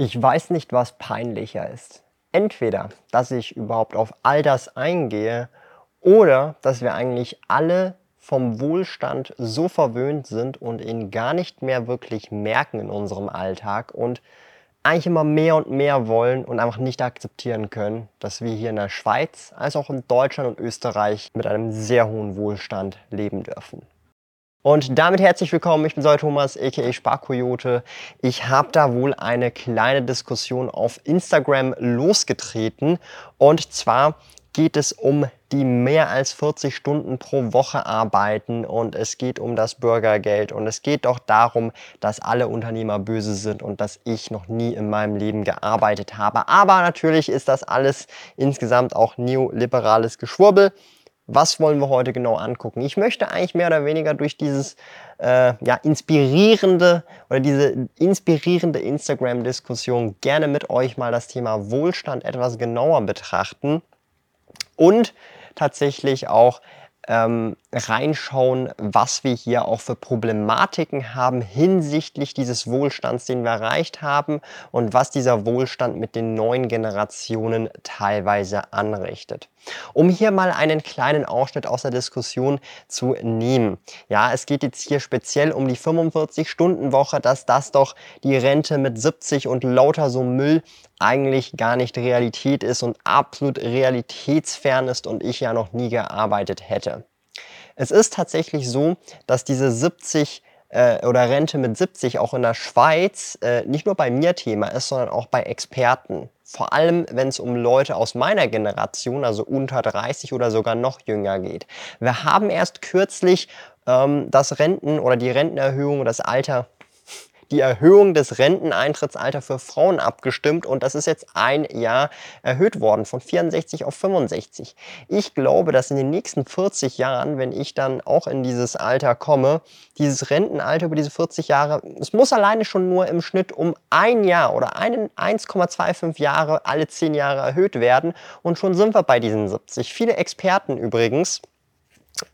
Ich weiß nicht, was peinlicher ist. Entweder, dass ich überhaupt auf all das eingehe oder dass wir eigentlich alle vom Wohlstand so verwöhnt sind und ihn gar nicht mehr wirklich merken in unserem Alltag und eigentlich immer mehr und mehr wollen und einfach nicht akzeptieren können, dass wir hier in der Schweiz als auch in Deutschland und Österreich mit einem sehr hohen Wohlstand leben dürfen. Und damit herzlich willkommen, ich bin Sol Thomas, aka Sparkoyote. Ich habe da wohl eine kleine Diskussion auf Instagram losgetreten. Und zwar geht es um die mehr als 40 Stunden pro Woche arbeiten und es geht um das Bürgergeld und es geht doch darum, dass alle Unternehmer böse sind und dass ich noch nie in meinem Leben gearbeitet habe. Aber natürlich ist das alles insgesamt auch neoliberales Geschwurbel was wollen wir heute genau angucken? Ich möchte eigentlich mehr oder weniger durch dieses äh, ja, inspirierende oder diese inspirierende Instagram-Diskussion gerne mit euch mal das Thema Wohlstand etwas genauer betrachten und tatsächlich auch ähm, reinschauen, was wir hier auch für Problematiken haben hinsichtlich dieses Wohlstands, den wir erreicht haben und was dieser Wohlstand mit den neuen Generationen teilweise anrichtet. Um hier mal einen kleinen Ausschnitt aus der Diskussion zu nehmen. Ja, es geht jetzt hier speziell um die 45-Stunden-Woche, dass das doch die Rente mit 70 und lauter so Müll eigentlich gar nicht Realität ist und absolut realitätsfern ist und ich ja noch nie gearbeitet hätte. Es ist tatsächlich so, dass diese 70 äh, oder Rente mit 70 auch in der Schweiz äh, nicht nur bei mir Thema ist, sondern auch bei Experten. Vor allem, wenn es um Leute aus meiner Generation, also unter 30 oder sogar noch jünger geht. Wir haben erst kürzlich ähm, das Renten- oder die Rentenerhöhung, das Alter die Erhöhung des Renteneintrittsalters für Frauen abgestimmt und das ist jetzt ein Jahr erhöht worden von 64 auf 65. Ich glaube, dass in den nächsten 40 Jahren, wenn ich dann auch in dieses Alter komme, dieses Rentenalter über diese 40 Jahre, es muss alleine schon nur im Schnitt um ein Jahr oder 1,25 Jahre alle 10 Jahre erhöht werden und schon sind wir bei diesen 70. Viele Experten übrigens,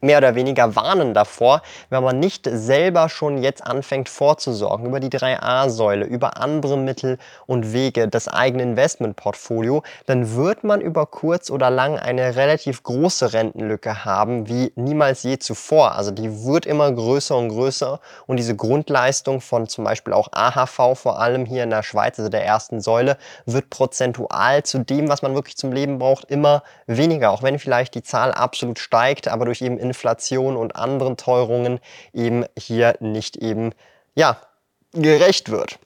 mehr oder weniger warnen davor, wenn man nicht selber schon jetzt anfängt vorzusorgen über die 3a-Säule, über andere Mittel und Wege des eigenen Investmentportfolio, dann wird man über kurz oder lang eine relativ große Rentenlücke haben, wie niemals je zuvor. Also die wird immer größer und größer und diese Grundleistung von zum Beispiel auch AHV, vor allem hier in der Schweiz, also der ersten Säule, wird prozentual zu dem, was man wirklich zum Leben braucht, immer weniger. Auch wenn vielleicht die Zahl absolut steigt, aber durch eben eben Inflation und anderen Teuerungen eben hier nicht eben, ja, gerecht wird.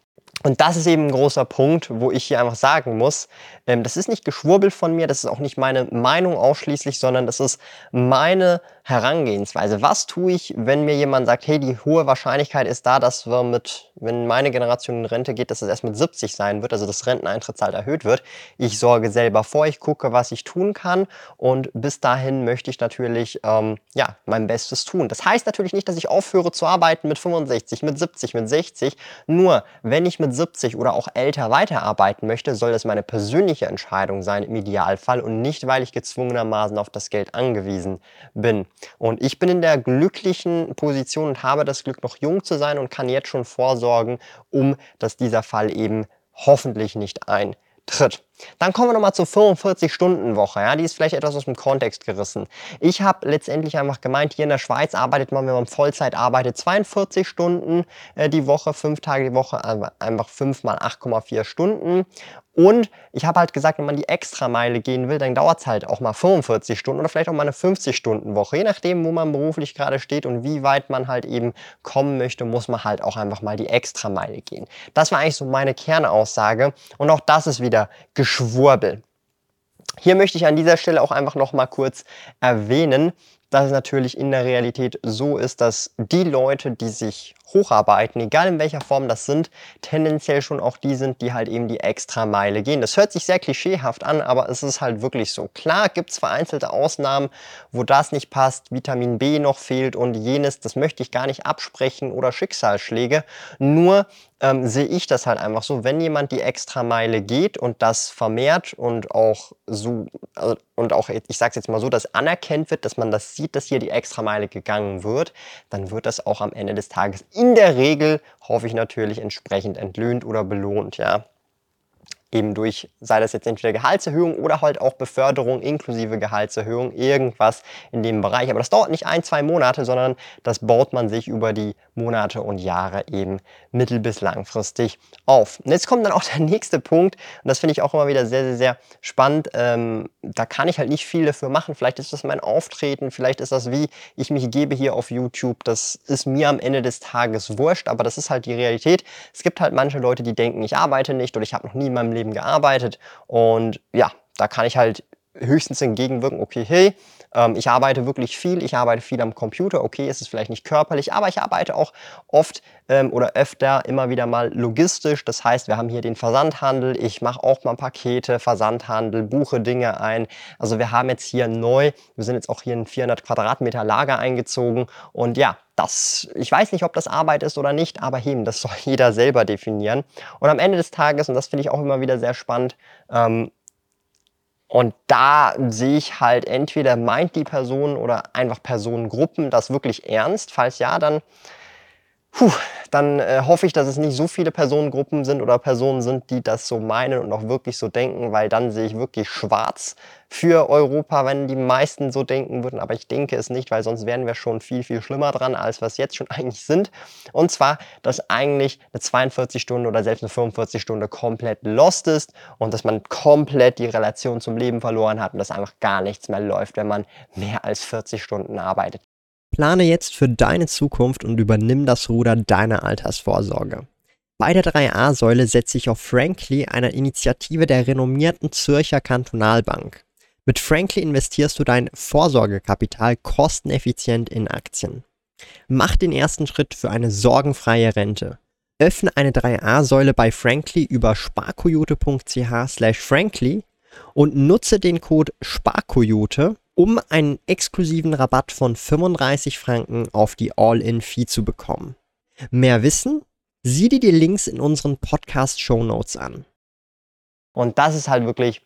Und das ist eben ein großer Punkt, wo ich hier einfach sagen muss, ähm, das ist nicht Geschwurbel von mir, das ist auch nicht meine Meinung ausschließlich, sondern das ist meine Herangehensweise. Was tue ich, wenn mir jemand sagt, hey, die hohe Wahrscheinlichkeit ist da, dass wir mit, wenn meine Generation in Rente geht, dass es erst mit 70 sein wird, also das Renteneintrittsalter erhöht wird. Ich sorge selber vor, ich gucke, was ich tun kann und bis dahin möchte ich natürlich ähm, ja, mein Bestes tun. Das heißt natürlich nicht, dass ich aufhöre zu arbeiten mit 65, mit 70, mit 60. Nur, wenn ich mit 70 oder auch älter weiterarbeiten möchte, soll das meine persönliche Entscheidung sein im Idealfall und nicht, weil ich gezwungenermaßen auf das Geld angewiesen bin. Und ich bin in der glücklichen Position und habe das Glück, noch jung zu sein und kann jetzt schon vorsorgen, um dass dieser Fall eben hoffentlich nicht eintritt. Dann kommen wir nochmal zur 45-Stunden-Woche. Ja, die ist vielleicht etwas aus dem Kontext gerissen. Ich habe letztendlich einfach gemeint, hier in der Schweiz arbeitet man, wenn man Vollzeit arbeitet, 42 Stunden äh, die Woche, fünf Tage die Woche, also einfach 5 mal 8,4 Stunden. Und ich habe halt gesagt, wenn man die Extrameile gehen will, dann dauert es halt auch mal 45 Stunden oder vielleicht auch mal eine 50-Stunden-Woche. Je nachdem, wo man beruflich gerade steht und wie weit man halt eben kommen möchte, muss man halt auch einfach mal die Extrameile gehen. Das war eigentlich so meine Kernaussage. Und auch das ist wieder Geschwurbel. Hier möchte ich an dieser Stelle auch einfach noch mal kurz erwähnen, dass es natürlich in der Realität so ist, dass die Leute, die sich hocharbeiten, egal in welcher Form das sind, tendenziell schon auch die sind, die halt eben die extra Meile gehen. Das hört sich sehr klischeehaft an, aber es ist halt wirklich so. Klar gibt es vereinzelte Ausnahmen, wo das nicht passt, Vitamin B noch fehlt und jenes, das möchte ich gar nicht absprechen oder Schicksalsschläge. Nur ähm, sehe ich das halt einfach so, wenn jemand die extra Meile geht und das vermehrt und auch so, also, und auch, ich sage es jetzt mal so, dass anerkennt wird, dass man das sieht, dass hier die extra Meile gegangen wird, dann wird das auch am Ende des Tages in der Regel, hoffe ich natürlich, entsprechend entlöhnt oder belohnt, ja eben durch, sei das jetzt entweder Gehaltserhöhung oder halt auch Beförderung inklusive Gehaltserhöhung, irgendwas in dem Bereich. Aber das dauert nicht ein, zwei Monate, sondern das baut man sich über die Monate und Jahre eben mittel- bis langfristig auf. Und jetzt kommt dann auch der nächste Punkt, und das finde ich auch immer wieder sehr, sehr, sehr spannend. Ähm, da kann ich halt nicht viel dafür machen. Vielleicht ist das mein Auftreten, vielleicht ist das wie ich mich gebe hier auf YouTube. Das ist mir am Ende des Tages wurscht, aber das ist halt die Realität. Es gibt halt manche Leute, die denken, ich arbeite nicht oder ich habe noch nie in meinem Leben gearbeitet. Und ja, da kann ich halt höchstens entgegenwirken, okay, hey, ähm, ich arbeite wirklich viel, ich arbeite viel am Computer, okay, ist es vielleicht nicht körperlich, aber ich arbeite auch oft ähm, oder öfter immer wieder mal logistisch. Das heißt, wir haben hier den Versandhandel, ich mache auch mal Pakete, Versandhandel, buche Dinge ein. Also wir haben jetzt hier neu, wir sind jetzt auch hier in 400 Quadratmeter Lager eingezogen und ja, das, ich weiß nicht, ob das Arbeit ist oder nicht, aber eben, das soll jeder selber definieren. Und am Ende des Tages, und das finde ich auch immer wieder sehr spannend, ähm, und da sehe ich halt entweder meint die Person oder einfach Personengruppen das wirklich ernst. Falls ja, dann Puh, dann äh, hoffe ich, dass es nicht so viele Personengruppen sind oder Personen sind, die das so meinen und auch wirklich so denken, weil dann sehe ich wirklich schwarz für Europa, wenn die meisten so denken würden. Aber ich denke es nicht, weil sonst wären wir schon viel, viel schlimmer dran, als was jetzt schon eigentlich sind. Und zwar, dass eigentlich eine 42 Stunde oder selbst eine 45 Stunde komplett lost ist und dass man komplett die Relation zum Leben verloren hat und dass einfach gar nichts mehr läuft, wenn man mehr als 40 Stunden arbeitet. Plane jetzt für deine Zukunft und übernimm das Ruder deiner Altersvorsorge. Bei der 3a-Säule setze ich auf Frankly, einer Initiative der renommierten Zürcher Kantonalbank. Mit Frankly investierst du dein Vorsorgekapital kosteneffizient in Aktien. Mach den ersten Schritt für eine sorgenfreie Rente. Öffne eine 3a-Säule bei Frankly über sparkoyote.ch slash frankly und nutze den Code SPARKOYOTE um einen exklusiven Rabatt von 35 Franken auf die All-In-Fee zu bekommen. Mehr Wissen? Sieh dir die Links in unseren Podcast-Show Notes an. Und das ist halt wirklich,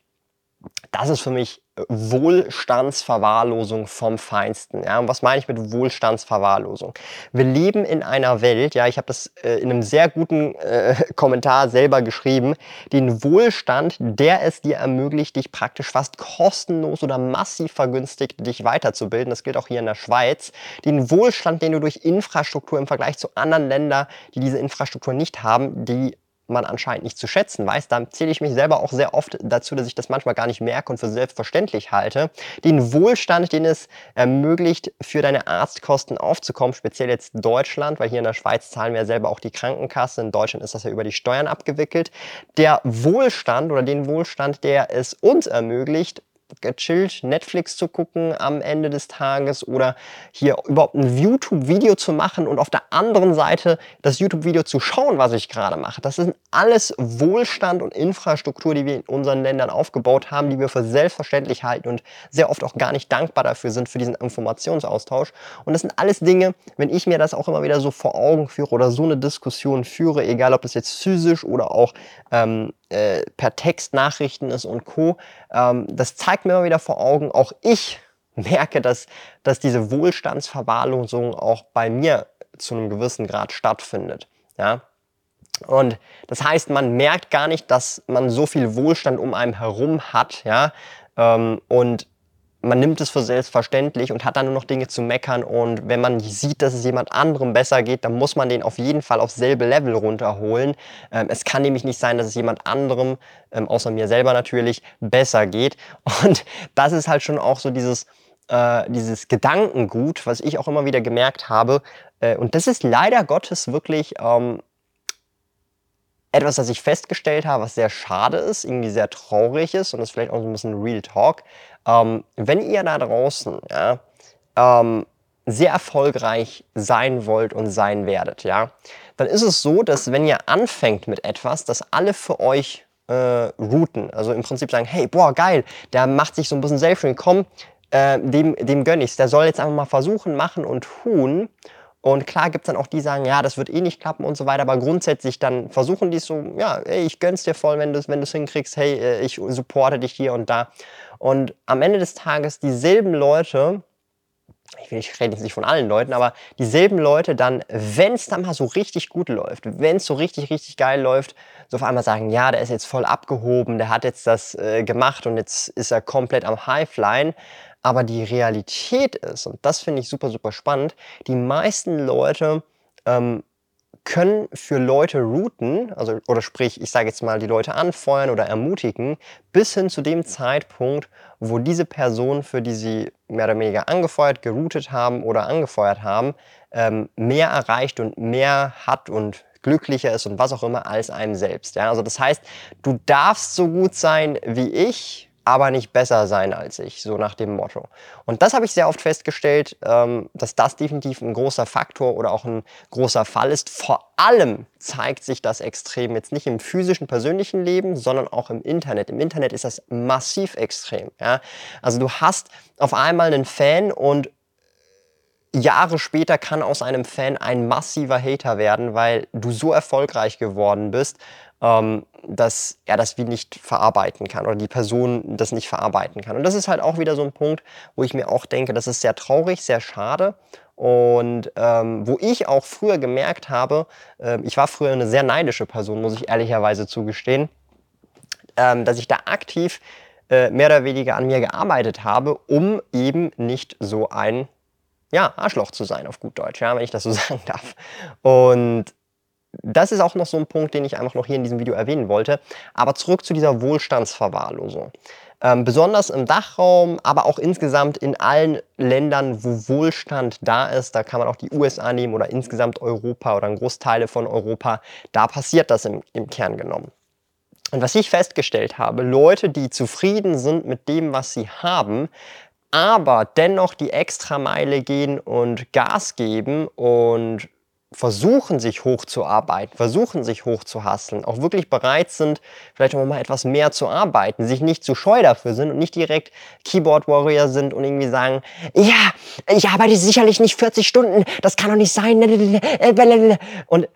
das ist für mich Wohlstandsverwahrlosung vom Feinsten. Ja, und was meine ich mit Wohlstandsverwahrlosung? Wir leben in einer Welt, ja, ich habe das äh, in einem sehr guten äh, Kommentar selber geschrieben, den Wohlstand, der es dir ermöglicht, dich praktisch fast kostenlos oder massiv vergünstigt, dich weiterzubilden. Das gilt auch hier in der Schweiz. Den Wohlstand, den du durch Infrastruktur im Vergleich zu anderen Ländern, die diese Infrastruktur nicht haben, die man anscheinend nicht zu schätzen weiß, da zähle ich mich selber auch sehr oft dazu, dass ich das manchmal gar nicht merke und für selbstverständlich halte. Den Wohlstand, den es ermöglicht, für deine Arztkosten aufzukommen, speziell jetzt Deutschland, weil hier in der Schweiz zahlen wir ja selber auch die Krankenkasse, in Deutschland ist das ja über die Steuern abgewickelt. Der Wohlstand oder den Wohlstand, der es uns ermöglicht, gechillt Netflix zu gucken am Ende des Tages oder hier überhaupt ein YouTube-Video zu machen und auf der anderen Seite das YouTube-Video zu schauen, was ich gerade mache. Das sind alles Wohlstand und Infrastruktur, die wir in unseren Ländern aufgebaut haben, die wir für selbstverständlich halten und sehr oft auch gar nicht dankbar dafür sind, für diesen Informationsaustausch. Und das sind alles Dinge, wenn ich mir das auch immer wieder so vor Augen führe oder so eine Diskussion führe, egal ob das jetzt physisch oder auch ähm, äh, per Textnachrichten ist und Co. Ähm, das zeigt mir immer wieder vor Augen, auch ich merke, dass, dass diese Wohlstandsverwahrlosung auch bei mir zu einem gewissen Grad stattfindet. Ja? Und das heißt, man merkt gar nicht, dass man so viel Wohlstand um einen herum hat, ja, ähm, und man nimmt es für selbstverständlich und hat dann nur noch Dinge zu meckern. Und wenn man sieht, dass es jemand anderem besser geht, dann muss man den auf jeden Fall aufs selbe Level runterholen. Ähm, es kann nämlich nicht sein, dass es jemand anderem, ähm, außer mir selber natürlich, besser geht. Und das ist halt schon auch so dieses, äh, dieses Gedankengut, was ich auch immer wieder gemerkt habe. Äh, und das ist leider Gottes wirklich ähm, etwas, das ich festgestellt habe, was sehr schade ist, irgendwie sehr traurig ist und das ist vielleicht auch so ein bisschen Real Talk. Ähm, wenn ihr da draußen ja, ähm, sehr erfolgreich sein wollt und sein werdet, ja, dann ist es so, dass wenn ihr anfängt mit etwas, dass alle für euch äh, routen, also im Prinzip sagen, hey, boah, geil, der macht sich so ein bisschen selbstständig, komm, äh, dem, dem gönn ich's, der soll jetzt einfach mal versuchen, machen und tun. Und klar gibt es dann auch die, die sagen, ja, das wird eh nicht klappen und so weiter, aber grundsätzlich dann versuchen die so, ja, ey, ich gönn's dir voll, wenn du es wenn hinkriegst, hey, äh, ich supporte dich hier und da. Und am Ende des Tages dieselben Leute, ich reden jetzt nicht von allen Leuten, aber dieselben Leute dann, wenn es dann mal so richtig gut läuft, wenn es so richtig, richtig geil läuft, so auf einmal sagen, ja, der ist jetzt voll abgehoben, der hat jetzt das äh, gemacht und jetzt ist er komplett am Highflyen. Aber die Realität ist, und das finde ich super, super spannend, die meisten Leute ähm, können für Leute routen, also oder sprich, ich sage jetzt mal, die Leute anfeuern oder ermutigen, bis hin zu dem Zeitpunkt, wo diese Person, für die sie mehr oder weniger angefeuert, geroutet haben oder angefeuert haben, ähm, mehr erreicht und mehr hat und glücklicher ist und was auch immer als einem selbst. Ja? Also das heißt, du darfst so gut sein wie ich, aber nicht besser sein als ich, so nach dem Motto. Und das habe ich sehr oft festgestellt, ähm, dass das definitiv ein großer Faktor oder auch ein großer Fall ist. Vor allem zeigt sich das extrem jetzt nicht im physischen, persönlichen Leben, sondern auch im Internet. Im Internet ist das massiv extrem. Ja? Also du hast auf einmal einen Fan und Jahre später kann aus einem Fan ein massiver Hater werden, weil du so erfolgreich geworden bist ähm, dass er das wie nicht verarbeiten kann oder die Person das nicht verarbeiten kann. Und das ist halt auch wieder so ein Punkt, wo ich mir auch denke, das ist sehr traurig, sehr schade. Und ähm, wo ich auch früher gemerkt habe, äh, ich war früher eine sehr neidische Person, muss ich ehrlicherweise zugestehen, ähm, dass ich da aktiv äh, mehr oder weniger an mir gearbeitet habe, um eben nicht so ein ja, Arschloch zu sein, auf gut Deutsch, ja, wenn ich das so sagen darf. Und das ist auch noch so ein Punkt, den ich einfach noch hier in diesem Video erwähnen wollte. Aber zurück zu dieser Wohlstandsverwahrlosung. Ähm, besonders im Dachraum, aber auch insgesamt in allen Ländern, wo Wohlstand da ist, da kann man auch die USA nehmen oder insgesamt Europa oder Großteile von Europa, da passiert das im, im Kern genommen. Und was ich festgestellt habe, Leute, die zufrieden sind mit dem, was sie haben, aber dennoch die Extrameile gehen und Gas geben und versuchen, sich hochzuarbeiten, versuchen, sich hochzuhasseln, auch wirklich bereit sind, vielleicht auch mal etwas mehr zu arbeiten, sich nicht zu scheu dafür sind und nicht direkt Keyboard Warrior sind und irgendwie sagen, ja, ich arbeite sicherlich nicht 40 Stunden, das kann doch nicht sein. Und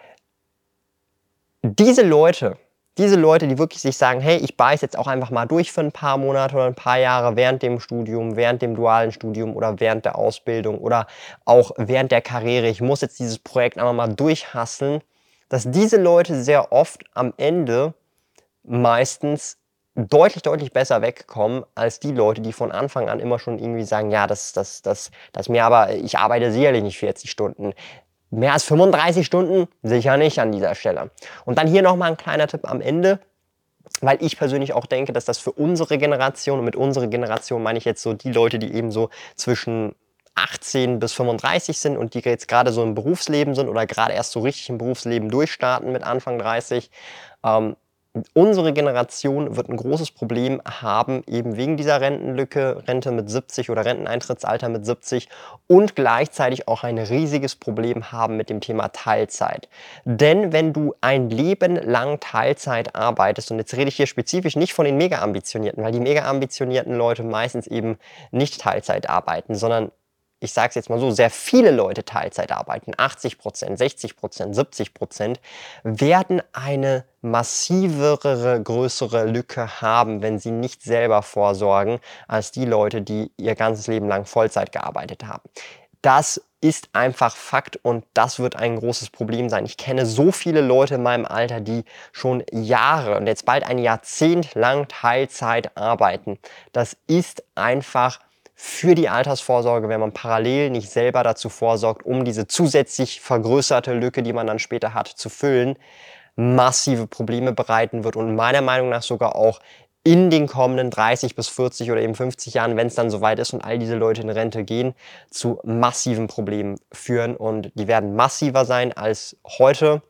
diese Leute, diese Leute, die wirklich sich sagen, hey, ich beiß jetzt auch einfach mal durch für ein paar Monate oder ein paar Jahre während dem Studium, während dem dualen Studium oder während der Ausbildung oder auch während der Karriere, ich muss jetzt dieses Projekt einfach mal durchhasseln, dass diese Leute sehr oft am Ende meistens deutlich, deutlich besser wegkommen als die Leute, die von Anfang an immer schon irgendwie sagen, ja, das, das, das, das mir aber, ich arbeite sicherlich nicht 40 Stunden. Mehr als 35 Stunden sicher nicht an dieser Stelle. Und dann hier nochmal ein kleiner Tipp am Ende, weil ich persönlich auch denke, dass das für unsere Generation, und mit unserer Generation meine ich jetzt so die Leute, die eben so zwischen 18 bis 35 sind und die jetzt gerade so im Berufsleben sind oder gerade erst so richtig im Berufsleben durchstarten mit Anfang 30, ähm, unsere Generation wird ein großes Problem haben, eben wegen dieser Rentenlücke, Rente mit 70 oder Renteneintrittsalter mit 70 und gleichzeitig auch ein riesiges Problem haben mit dem Thema Teilzeit. Denn wenn du ein Leben lang Teilzeit arbeitest, und jetzt rede ich hier spezifisch nicht von den mega ambitionierten, weil die mega ambitionierten Leute meistens eben nicht Teilzeit arbeiten, sondern ich sage es jetzt mal so, sehr viele Leute Teilzeit arbeiten, 80 Prozent, 60 Prozent, 70 Prozent, werden eine massivere, größere Lücke haben, wenn sie nicht selber vorsorgen, als die Leute, die ihr ganzes Leben lang Vollzeit gearbeitet haben. Das ist einfach Fakt und das wird ein großes Problem sein. Ich kenne so viele Leute in meinem Alter, die schon Jahre und jetzt bald ein Jahrzehnt lang Teilzeit arbeiten. Das ist einfach für die Altersvorsorge, wenn man parallel nicht selber dazu vorsorgt, um diese zusätzlich vergrößerte Lücke, die man dann später hat, zu füllen, massive Probleme bereiten wird und meiner Meinung nach sogar auch in den kommenden 30 bis 40 oder eben 50 Jahren, wenn es dann soweit ist und all diese Leute in Rente gehen, zu massiven Problemen führen und die werden massiver sein als heute.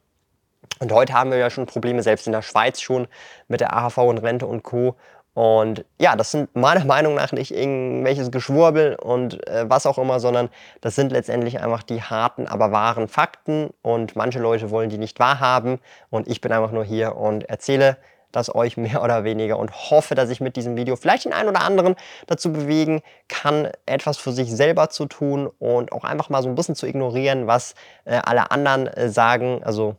Und heute haben wir ja schon Probleme, selbst in der Schweiz schon mit der AHV und Rente und Co. Und ja, das sind meiner Meinung nach nicht irgendwelches Geschwurbel und äh, was auch immer, sondern das sind letztendlich einfach die harten, aber wahren Fakten. Und manche Leute wollen die nicht wahrhaben. Und ich bin einfach nur hier und erzähle das euch mehr oder weniger und hoffe, dass ich mit diesem Video vielleicht den einen oder anderen dazu bewegen kann, etwas für sich selber zu tun und auch einfach mal so ein bisschen zu ignorieren, was äh, alle anderen äh, sagen. Also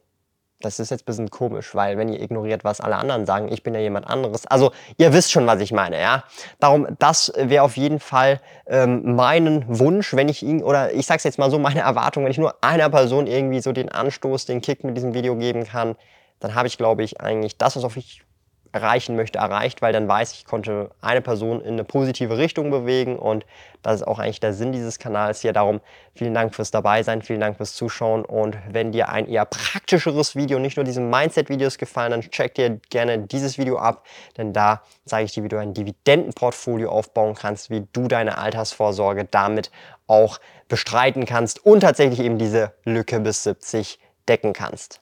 das ist jetzt ein bisschen komisch, weil wenn ihr ignoriert, was alle anderen sagen, ich bin ja jemand anderes. Also ihr wisst schon, was ich meine, ja. Darum, das wäre auf jeden Fall ähm, meinen Wunsch, wenn ich ihn, oder ich sag's jetzt mal so, meine Erwartung, wenn ich nur einer Person irgendwie so den Anstoß, den Kick mit diesem Video geben kann, dann habe ich, glaube ich, eigentlich das, was auf ich erreichen möchte, erreicht, weil dann weiß ich, ich konnte eine Person in eine positive Richtung bewegen und das ist auch eigentlich der Sinn dieses Kanals hier. Darum vielen Dank fürs Dabeisein, vielen Dank fürs Zuschauen und wenn dir ein eher praktischeres Video, nicht nur diese Mindset-Videos gefallen, dann check dir gerne dieses Video ab, denn da zeige ich dir, wie du ein Dividendenportfolio aufbauen kannst, wie du deine Altersvorsorge damit auch bestreiten kannst und tatsächlich eben diese Lücke bis 70 decken kannst.